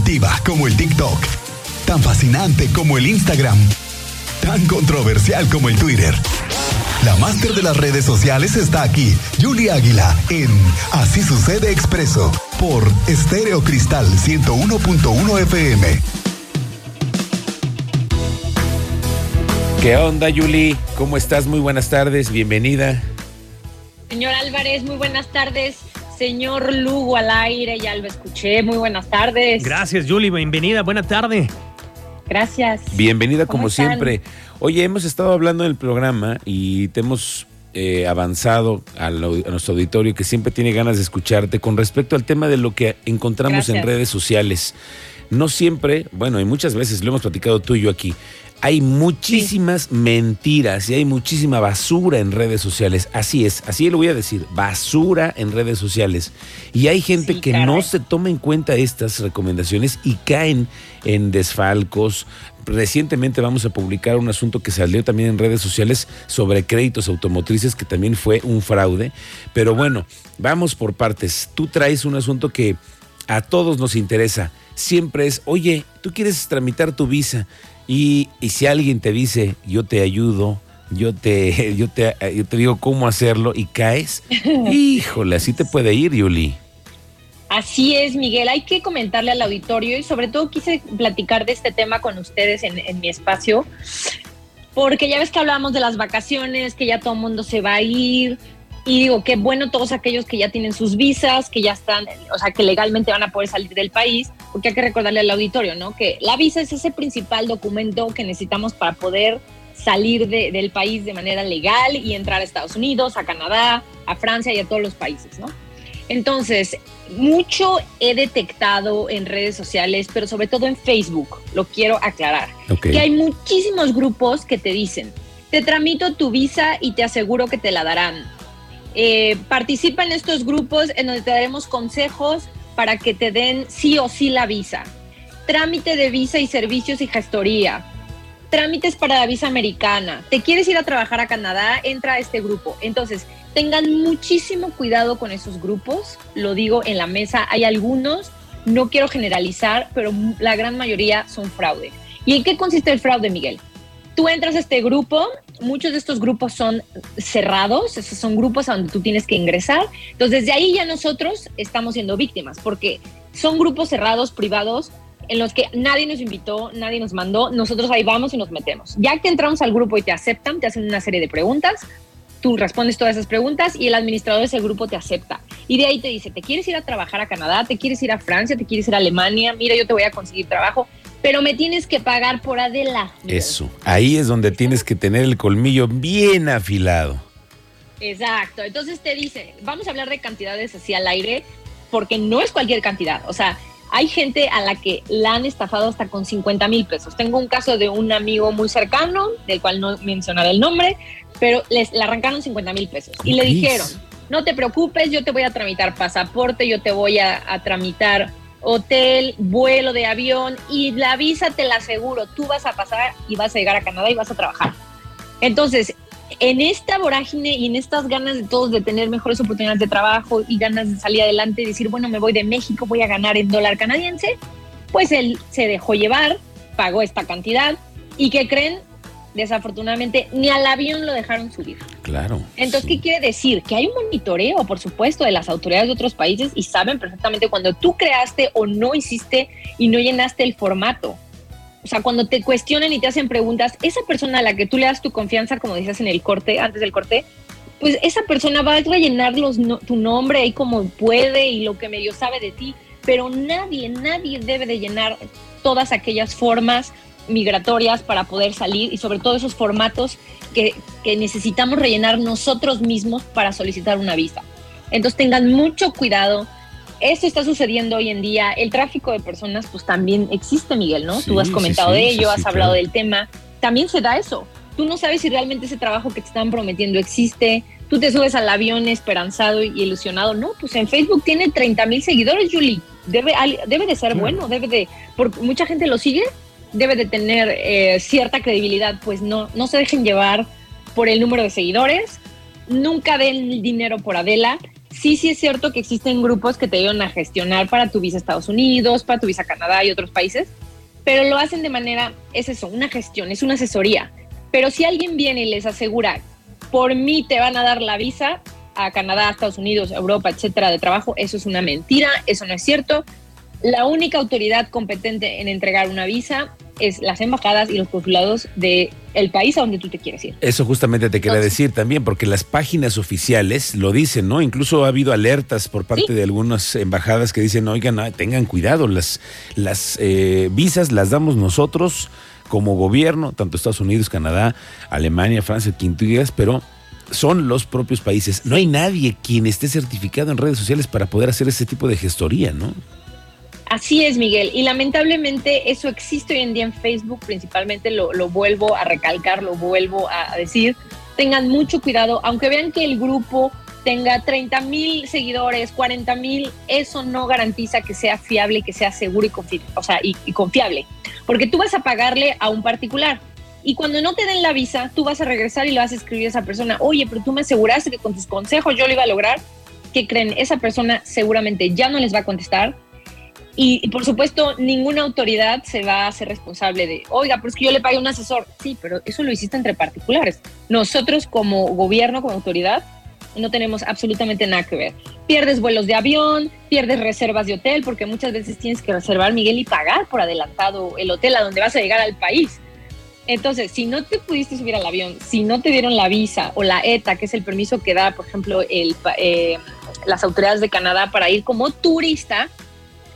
adictiva como el TikTok, tan fascinante como el Instagram, tan controversial como el Twitter. La máster de las redes sociales está aquí, Julie Águila, en Así sucede expreso, por Estéreo Cristal 101.1 FM. ¿Qué onda, Julie? ¿Cómo estás? Muy buenas tardes, bienvenida. Señor Álvarez, muy buenas tardes. Señor Lugo al aire, ya lo escuché. Muy buenas tardes. Gracias, Julie. Bienvenida. Buena tarde. Gracias. Bienvenida como siempre. Oye, hemos estado hablando en el programa y te hemos eh, avanzado a, nuestro auditorio que siempre tiene ganas de escucharte con respecto al tema de lo que encontramos en redes sociales. No siempre, bueno, y muchas veces lo hemos platicado tú y yo aquí, hay muchísimas mentiras y hay muchísima basura en redes sociales. Así es, así lo voy a decir, basura en redes sociales. Y hay gente que no se toma en cuenta estas recomendaciones y caen en desfalcos. Recientemente vamos a publicar un asunto que salió también en redes sociales sobre créditos automotrices, que también fue un fraude. Pero bueno, vamos por partes. Tú traes un asunto que a todos nos interesa. Siempre es, oye, tú quieres tramitar tu visa y, si alguien te dice, yo te ayudo, yo te, yo te, yo te digo cómo hacerlo y caes, híjole, así te puede ir, Yuli. Así es, Miguel. Hay que comentarle al auditorio y sobre todo quise platicar de este tema con ustedes en, en mi espacio, porque ya ves que hablábamos de las vacaciones, que ya todo el mundo se va a ir, y digo, qué bueno todos aquellos que ya tienen sus visas, que ya están, o sea, que legalmente van a poder salir del país, porque hay que recordarle al auditorio, ¿no? Que la visa es ese principal documento que necesitamos para poder salir del país de manera legal y entrar a Estados Unidos, a Canadá, a Francia y a todos los países, ¿no? Entonces, mucho he detectado en redes sociales, pero sobre todo en Facebook, lo quiero aclarar, que hay muchísimos grupos que te dicen, te tramito tu visa y te aseguro que te la darán eh, participa en estos grupos en donde te daremos consejos para que te den sí o sí la visa. Trámite de visa y servicios y gestoría. Trámites para la visa americana. ¿Te quieres ir a trabajar a Canadá? Entra a este grupo. Entonces, tengan muchísimo cuidado con esos grupos. Lo digo en la mesa. Hay algunos, no quiero generalizar, pero la gran mayoría son fraude. ¿Y en qué consiste el fraude, Miguel? Tú entras a este grupo muchos de estos grupos son cerrados, esos son grupos a donde tú tienes que ingresar. Entonces, desde ahí ya nosotros estamos siendo víctimas, porque son grupos cerrados, privados, en los que nadie nos invitó, nadie nos mandó, nosotros ahí vamos y nos metemos. Ya que entramos al grupo y te aceptan, te hacen una serie de preguntas, tú respondes todas esas preguntas y el administrador de ese grupo te acepta. Y de ahí te dice, ¿te quieres ir a trabajar a Canadá? ¿Te quieres ir a Francia? ¿Te quieres ir a Alemania? Mira, yo te voy a conseguir trabajo pero me tienes que pagar por Adela. Eso, ahí es donde tienes que tener el colmillo bien afilado. Exacto, entonces te dice, vamos a hablar de cantidades así al aire, porque no es cualquier cantidad, o sea, hay gente a la que la han estafado hasta con 50 mil pesos. Tengo un caso de un amigo muy cercano, del cual no mencionaré el nombre, pero les le arrancaron 50 mil pesos y le dijeron, no te preocupes, yo te voy a tramitar pasaporte, yo te voy a, a tramitar hotel, vuelo de avión y la visa te la aseguro, tú vas a pasar y vas a llegar a Canadá y vas a trabajar. Entonces, en esta vorágine y en estas ganas de todos de tener mejores oportunidades de trabajo y ganas de salir adelante y decir, bueno, me voy de México, voy a ganar en dólar canadiense, pues él se dejó llevar, pagó esta cantidad y que creen, desafortunadamente ni al avión lo dejaron subir. Claro. Entonces, ¿qué quiere decir? Que hay un monitoreo, por supuesto, de las autoridades de otros países y saben perfectamente cuando tú creaste o no hiciste y no llenaste el formato. O sea, cuando te cuestionan y te hacen preguntas, esa persona a la que tú le das tu confianza, como dices en el corte, antes del corte, pues esa persona va a rellenar los, tu nombre ahí como puede y lo que medio sabe de ti, pero nadie, nadie debe de llenar todas aquellas formas migratorias para poder salir y sobre todo esos formatos que, necesitamos rellenar nosotros mismos para solicitar una visa. Entonces tengan mucho cuidado. Esto está sucediendo hoy en día. El tráfico de personas pues también existe, Miguel, ¿no? Tú has comentado de ello, has hablado del tema. También se da eso. Tú no sabes si realmente ese trabajo que te están prometiendo existe. Tú te subes al avión esperanzado y ilusionado. No, pues en Facebook tiene 30 mil seguidores, Julie. Debe, debe de ser bueno, debe de... Porque mucha gente lo sigue debe de tener eh, cierta credibilidad, pues no, no se dejen llevar por el número de seguidores, nunca den dinero por Adela, Sí, sí es cierto que existen grupos que te ayudan a gestionar para tu visa a Estados Unidos, para tu visa a Canadá y otros países, pero lo hacen de manera, es eso, una gestión, es una asesoría. Pero si alguien viene y les asegura, por mí te van a dar la visa a Canadá, Estados Unidos, Europa, etcétera, de trabajo, eso es una mentira, eso no es cierto. La única autoridad competente en entregar una visa es las embajadas y los consulados del el país a donde tú te quieres ir. Eso justamente te quería decir también, porque las páginas oficiales lo dicen, ¿no? Incluso ha habido alertas por parte de algunas embajadas que dicen, oigan, ah, tengan cuidado, las, las eh, visas las damos nosotros como gobierno, tanto Estados Unidos, Canadá, Alemania, Francia, quien tú digas, pero son los propios países. No hay nadie quien esté certificado en redes sociales para poder hacer ese tipo de gestoría, ¿no? Así es, Miguel. Y lamentablemente eso existe hoy en día en Facebook, principalmente lo, vuelvo a recalcar, lo vuelvo a decir. Tengan mucho cuidado, aunque vean que el grupo tenga 30 mil seguidores, 40 mil, eso no garantiza que sea fiable, que sea seguro y, o sea, y, y confiable. Porque tú vas a pagarle a un particular. Y cuando no te den la visa, tú vas a regresar y le vas a escribir a esa persona, oye, pero tú me aseguraste que con tus consejos yo lo iba a lograr. ¿Qué creen? Esa persona seguramente ya no les va a contestar y, por supuesto, ninguna autoridad se va a hacer responsable de, oiga, pero es que yo le pagué un asesor. Sí, pero eso lo hiciste entre particulares. Nosotros como gobierno, como autoridad, no tenemos absolutamente nada que ver. Pierdes vuelos de avión, pierdes reservas de hotel, porque muchas veces tienes que reservar, Miguel, y pagar por adelantado el hotel a donde vas a llegar al país. Entonces, si no te pudiste subir al avión, si no te dieron la visa o la ETA, que es el permiso que da, por ejemplo, el, eh, las autoridades de Canadá para ir como turista,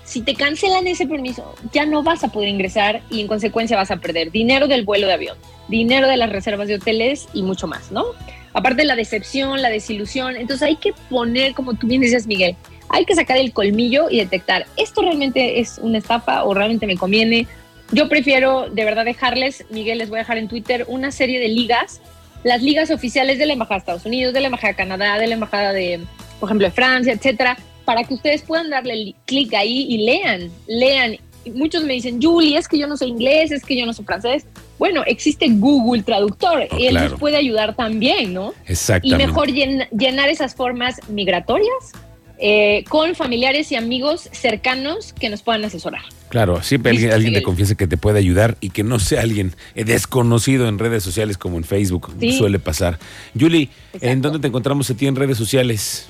si te cancelan ese permiso, ya no vas a poder ingresar y en consecuencia vas a perder dinero del vuelo de avión, dinero de las reservas de hoteles y mucho más, ¿no? Aparte de la decepción, la desilusión, entonces hay que poner, como tú bien decías, Miguel, hay que sacar el colmillo y detectar, ¿esto realmente es una estafa o realmente me conviene? Yo prefiero de verdad dejarles, Miguel, les voy a dejar en Twitter una serie de ligas, las ligas oficiales de la Embajada de Estados Unidos, de la Embajada de Canadá, de la Embajada de, por ejemplo, de Francia, etcétera, para que ustedes puedan darle clic ahí y lean, lean. Muchos me dicen, Julie, es que yo no sé inglés, es que yo no sé francés. Bueno, existe Google Traductor y él nos puede ayudar también, ¿no? Exactamente. Y mejor llenar esas formas migratorias eh, con familiares y amigos cercanos que nos puedan asesorar. Claro, siempre alguien, alguien de confianza que te pueda ayudar y que no sea alguien desconocido en redes sociales como en Facebook suele pasar. Julie, ¿en dónde te encontramos a ti en redes sociales?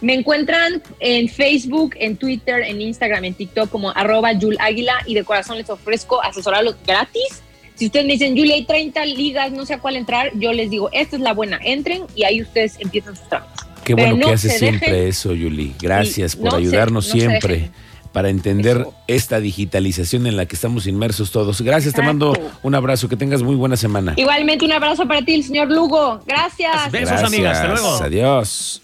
Me encuentran en Facebook, en Twitter, en Instagram, en TikTok como arroba Yul Águila y de corazón les ofrezco asesorarlos gratis. Si ustedes me dicen, Julia, hay 30 ligas, no sé a cuál entrar, yo les digo, esta es la buena, entren y ahí ustedes empiezan sus trámites. Qué bueno que haces siempre eso, Yuli. Gracias por ayudarnos siempre para entender esta digitalización en la que estamos inmersos todos. Gracias, te mando un abrazo, que tengas muy buena semana. Igualmente un abrazo para ti, el señor Lugo. Gracias. Besos, amigas. Hasta luego. Adiós.